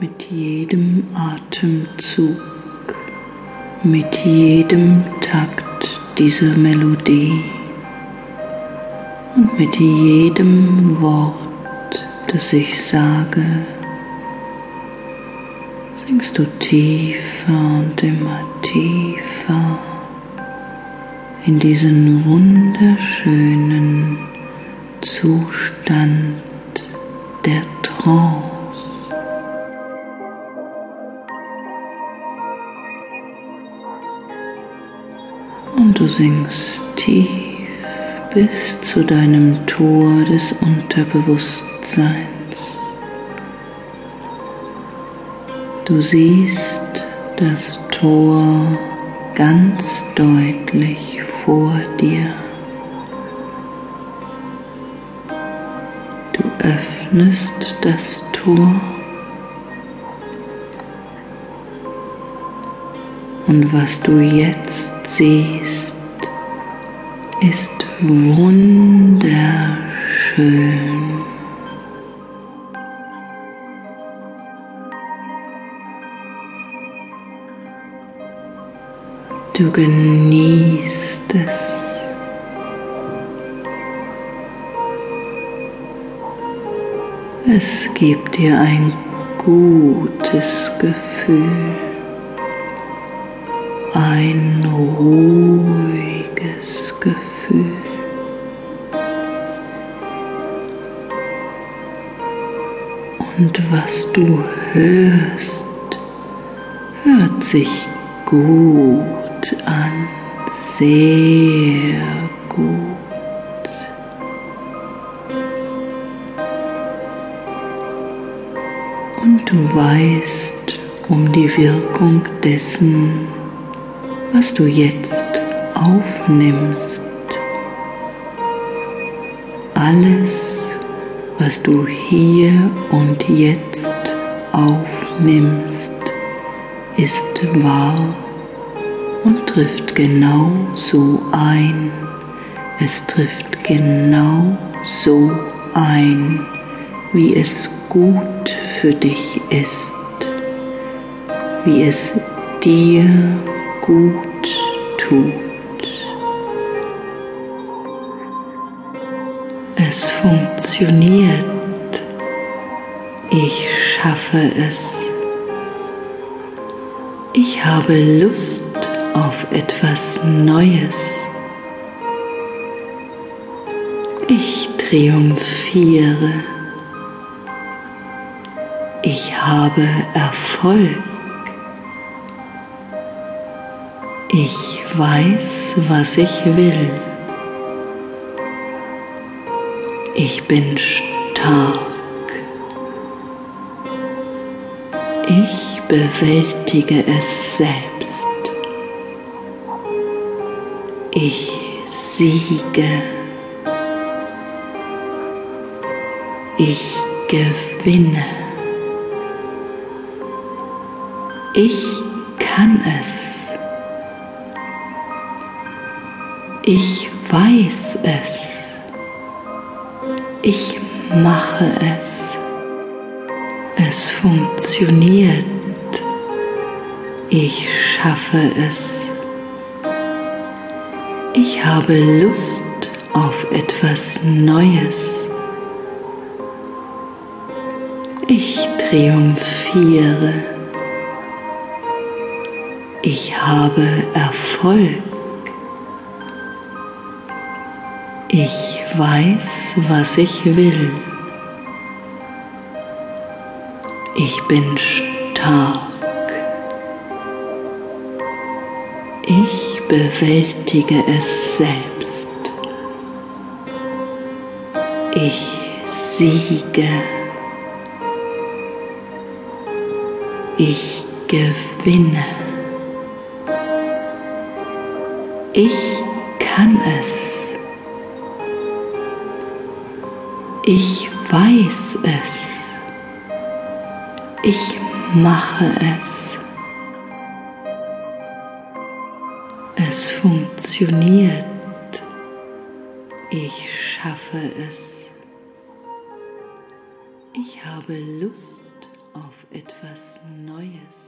mit jedem Atemzug, mit jedem Takt dieser Melodie und mit jedem Wort, das ich sage, sinkst du tiefer und immer tiefer in diesen wunderschönen Zustand der Trance. Und du sinkst tief bis zu deinem Tor des Unterbewusstseins. Du siehst das Tor ganz deutlich vor dir. Du öffnest das Tor und was du jetzt siehst, ist wunderschön. Du genießt es. Es gibt dir ein gutes Gefühl, ein ruhiges Gefühl. Und was du hörst, hört sich gut an, sehr gut. Und du weißt um die Wirkung dessen, was du jetzt aufnimmst. Alles, was du hier und jetzt aufnimmst, ist wahr und trifft genau so ein. Es trifft genau so ein, wie es gut für dich ist, wie es dir gut tut. Es funktioniert. Ich schaffe es. Ich habe Lust auf etwas Neues. Ich triumphiere. Ich habe Erfolg. Ich weiß, was ich will. Ich bin stark. Ich bewältige es selbst. Ich siege. Ich gewinne. Ich kann es. Ich weiß es. Ich mache es. Es funktioniert. Ich schaffe es. Ich habe Lust auf etwas Neues. Ich triumphiere. Ich habe Erfolg. Ich weiß, was ich will. Ich bin stark. Ich bewältige es selbst. Ich siege. Ich gewinne. Ich kann es. Ich weiß es. Ich mache es. Es funktioniert. Ich schaffe es. Ich habe Lust auf etwas Neues.